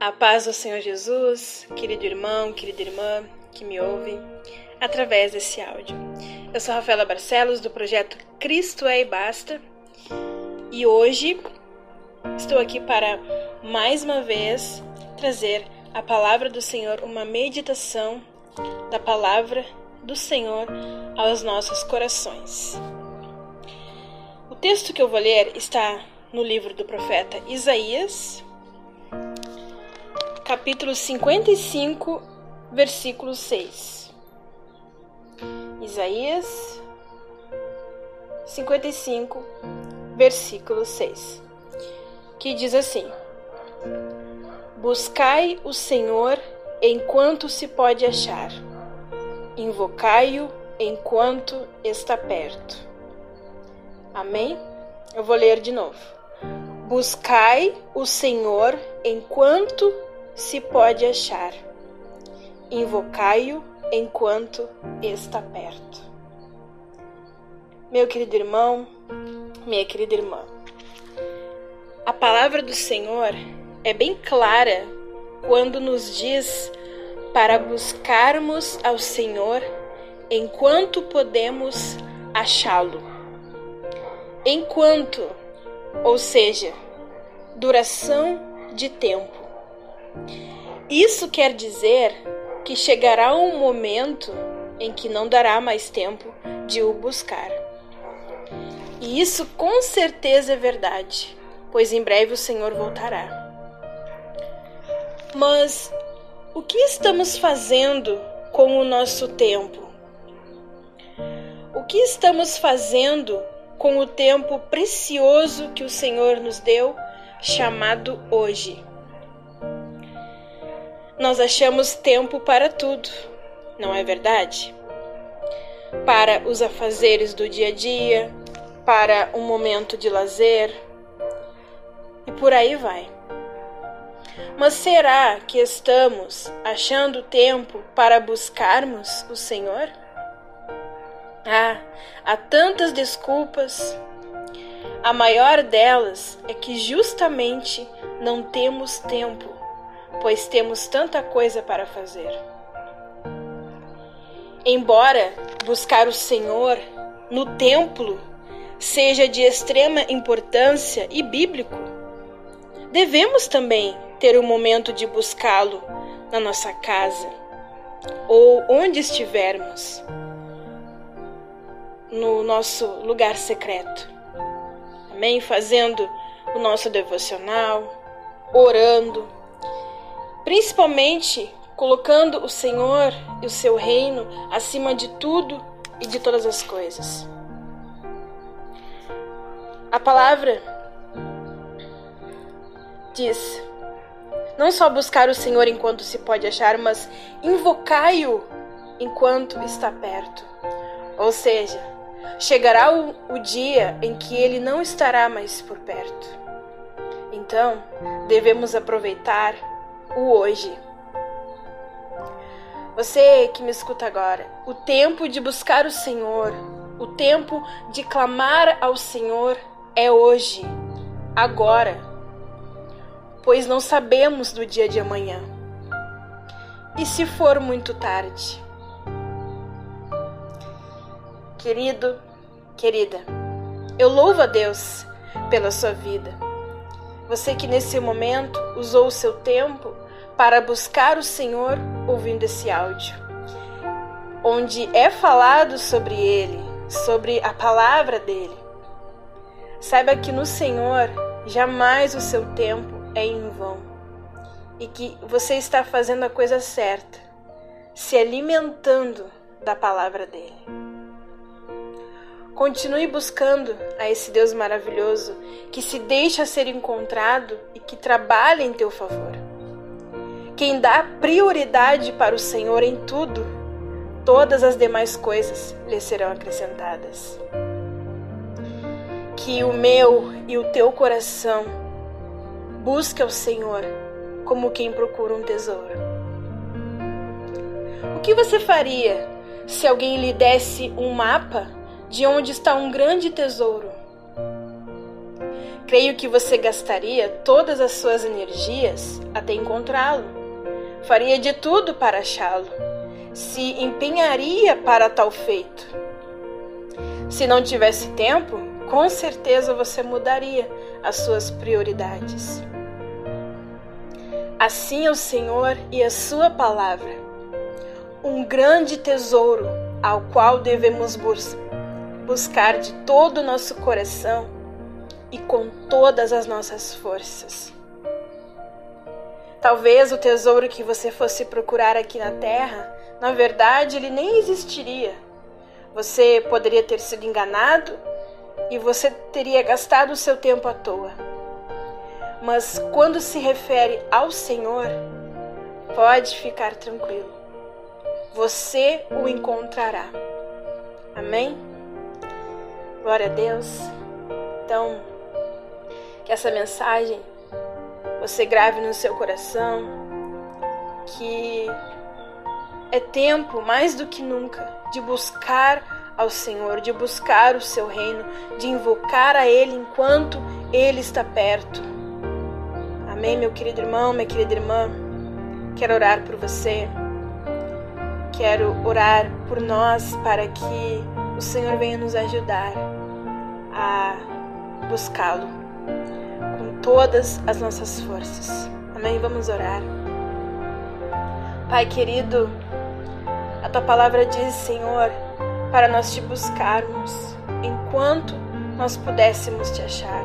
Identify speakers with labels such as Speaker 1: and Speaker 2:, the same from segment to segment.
Speaker 1: A paz do Senhor Jesus, querido irmão, querida irmã que me ouve através desse áudio. Eu sou Rafaela Barcelos do projeto Cristo é e Basta e hoje estou aqui para mais uma vez trazer a palavra do Senhor, uma meditação da palavra do Senhor aos nossos corações. O texto que eu vou ler está no livro do profeta Isaías, capítulo 55, versículo 6. Isaías 55, versículo 6, que diz assim: Buscai o Senhor enquanto se pode achar, invocai-o enquanto está perto. Amém? Eu vou ler de novo. Buscai o Senhor enquanto se pode achar. Invocai-o enquanto está perto. Meu querido irmão, minha querida irmã, a palavra do Senhor é bem clara quando nos diz para buscarmos ao Senhor enquanto podemos achá-lo. Enquanto, ou seja, duração de tempo. Isso quer dizer que chegará um momento em que não dará mais tempo de o buscar. E isso com certeza é verdade, pois em breve o Senhor voltará. Mas o que estamos fazendo com o nosso tempo? O que estamos fazendo com o tempo precioso que o Senhor nos deu, chamado hoje? Nós achamos tempo para tudo, não é verdade? Para os afazeres do dia a dia, para um momento de lazer e por aí vai. Mas será que estamos achando tempo para buscarmos o Senhor? Ah, há tantas desculpas. A maior delas é que justamente não temos tempo pois temos tanta coisa para fazer. Embora buscar o Senhor no templo seja de extrema importância e bíblico, devemos também ter um momento de buscá-lo na nossa casa ou onde estivermos, no nosso lugar secreto. Amém? Fazendo o nosso devocional, orando, principalmente colocando o Senhor e o seu reino acima de tudo e de todas as coisas. A palavra diz: não só buscar o Senhor enquanto se pode achar, mas invocai-o enquanto está perto. Ou seja, chegará o, o dia em que ele não estará mais por perto. Então, devemos aproveitar o hoje. Você que me escuta agora, o tempo de buscar o Senhor, o tempo de clamar ao Senhor é hoje, agora, pois não sabemos do dia de amanhã. E se for muito tarde? Querido, querida, eu louvo a Deus pela sua vida. Você que nesse momento usou o seu tempo para buscar o Senhor ouvindo esse áudio, onde é falado sobre Ele, sobre a palavra dele. Saiba que no Senhor jamais o seu tempo é em vão e que você está fazendo a coisa certa, se alimentando da palavra dele. Continue buscando a esse Deus maravilhoso que se deixa ser encontrado e que trabalha em teu favor. Quem dá prioridade para o Senhor em tudo, todas as demais coisas lhe serão acrescentadas. Que o meu e o teu coração busque ao Senhor como quem procura um tesouro. O que você faria se alguém lhe desse um mapa de onde está um grande tesouro? Creio que você gastaria todas as suas energias até encontrá-lo. Faria de tudo para achá-lo. Se empenharia para tal feito. Se não tivesse tempo, com certeza você mudaria as suas prioridades. Assim é o Senhor e a Sua palavra, um grande tesouro ao qual devemos bus buscar de todo o nosso coração e com todas as nossas forças. Talvez o tesouro que você fosse procurar aqui na terra, na verdade, ele nem existiria. Você poderia ter sido enganado e você teria gastado o seu tempo à toa. Mas quando se refere ao Senhor, pode ficar tranquilo. Você o encontrará. Amém? Glória a Deus. Então, que essa mensagem você grave no seu coração que é tempo mais do que nunca de buscar ao Senhor, de buscar o seu reino, de invocar a Ele enquanto Ele está perto. Amém, meu querido irmão, minha querida irmã. Quero orar por você. Quero orar por nós para que o Senhor venha nos ajudar a buscá-lo todas as nossas forças. Amém? Vamos orar. Pai querido, a tua palavra diz, Senhor, para nós te buscarmos enquanto nós pudéssemos te achar.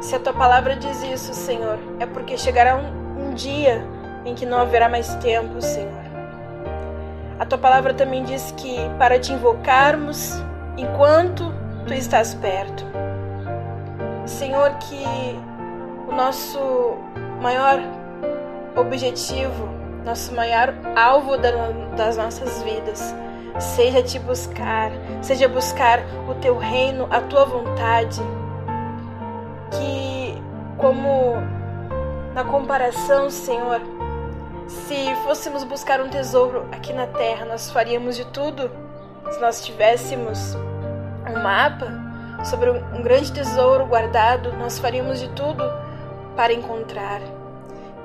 Speaker 1: Se a tua palavra diz isso, Senhor, é porque chegará um, um dia em que não haverá mais tempo, Senhor. A tua palavra também diz que para te invocarmos enquanto tu estás perto. Senhor, que o nosso maior objetivo, nosso maior alvo das nossas vidas seja te buscar, seja buscar o teu reino, a tua vontade. Que, como na comparação, Senhor, se fôssemos buscar um tesouro aqui na terra, nós faríamos de tudo se nós tivéssemos um mapa sobre um grande tesouro guardado, nós faríamos de tudo para encontrar.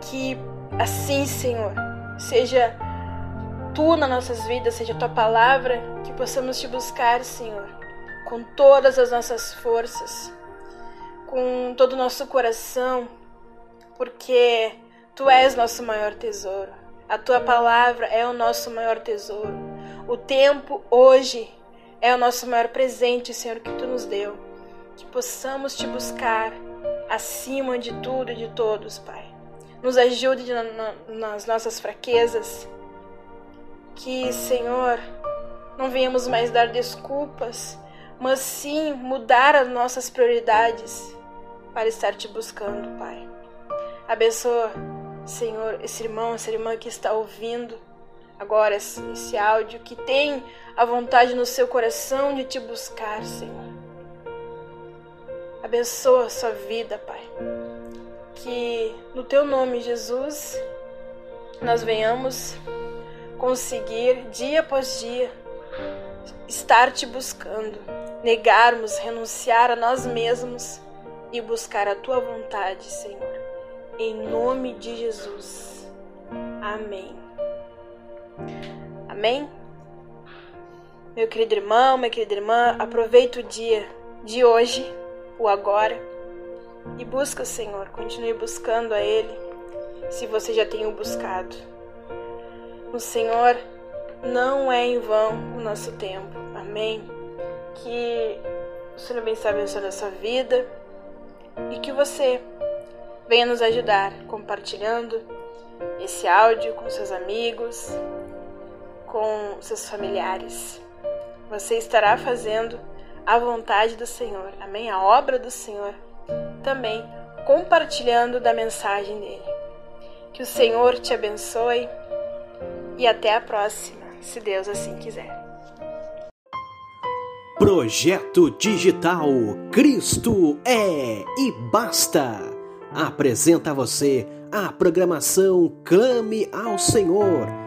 Speaker 1: Que assim, Senhor, seja tu nas nossas vidas, seja tua palavra, que possamos te buscar, Senhor, com todas as nossas forças, com todo o nosso coração, porque tu és nosso maior tesouro. A tua palavra é o nosso maior tesouro. O tempo hoje é o nosso maior presente, Senhor, que tu nos deu. Que possamos te buscar acima de tudo e de todos, Pai. Nos ajude na, na, nas nossas fraquezas. Que, Senhor, não venhamos mais dar desculpas, mas sim mudar as nossas prioridades para estar te buscando, Pai. Abençoa, Senhor, esse irmão, essa irmã que está ouvindo agora esse, áudio, que tem a vontade no seu coração de te buscar, Senhor. Abençoa a sua vida, Pai. Que no teu nome, Jesus, nós venhamos conseguir dia após dia estar te buscando, negarmos, renunciar a nós mesmos e buscar a tua vontade, Senhor. Em nome de Jesus. Amém. Amém? Meu querido irmão, minha querida irmã, aproveita o dia de hoje, o agora, e busca o Senhor. Continue buscando a Ele, se você já tem o buscado. O Senhor não é em vão o nosso tempo. Amém? Que o Senhor abençoe, a sua vida e que você venha nos ajudar compartilhando esse áudio com seus amigos, com seus familiares. Você estará fazendo a vontade do Senhor, amém? A obra do Senhor, também compartilhando da mensagem dele. Que o Senhor te abençoe e até a próxima, se Deus assim quiser.
Speaker 2: Projeto Digital Cristo é e basta. Apresenta a você a programação Clame ao Senhor